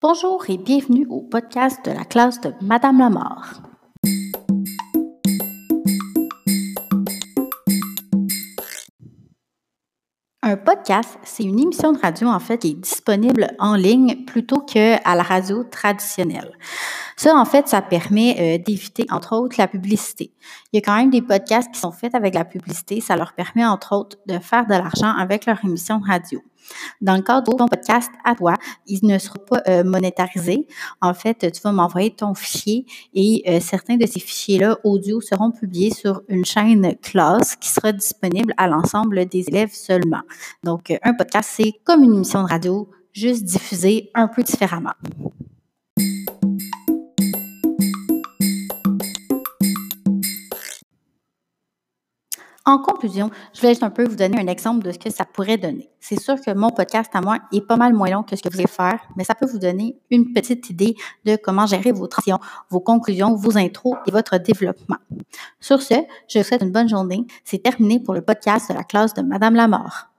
Bonjour et bienvenue au podcast de la classe de Madame Lamar. Un podcast, c'est une émission de radio en fait qui est disponible en ligne plutôt qu'à la radio traditionnelle. Ça, en fait, ça permet euh, d'éviter, entre autres, la publicité. Il y a quand même des podcasts qui sont faits avec la publicité. Ça leur permet, entre autres, de faire de l'argent avec leur émission de radio. Dans le cadre de ton podcast à toi, il ne sera pas euh, monétarisé. En fait, tu vas m'envoyer ton fichier et euh, certains de ces fichiers-là audio seront publiés sur une chaîne classe qui sera disponible à l'ensemble des élèves seulement. Donc, un podcast, c'est comme une émission de radio, juste diffusée un peu différemment. En conclusion, je vais juste un peu vous donner un exemple de ce que ça pourrait donner. C'est sûr que mon podcast à moi est pas mal moins long que ce que vous allez faire, mais ça peut vous donner une petite idée de comment gérer vos transitions, vos conclusions, vos intros et votre développement. Sur ce, je vous souhaite une bonne journée. C'est terminé pour le podcast de la classe de Madame Lamort.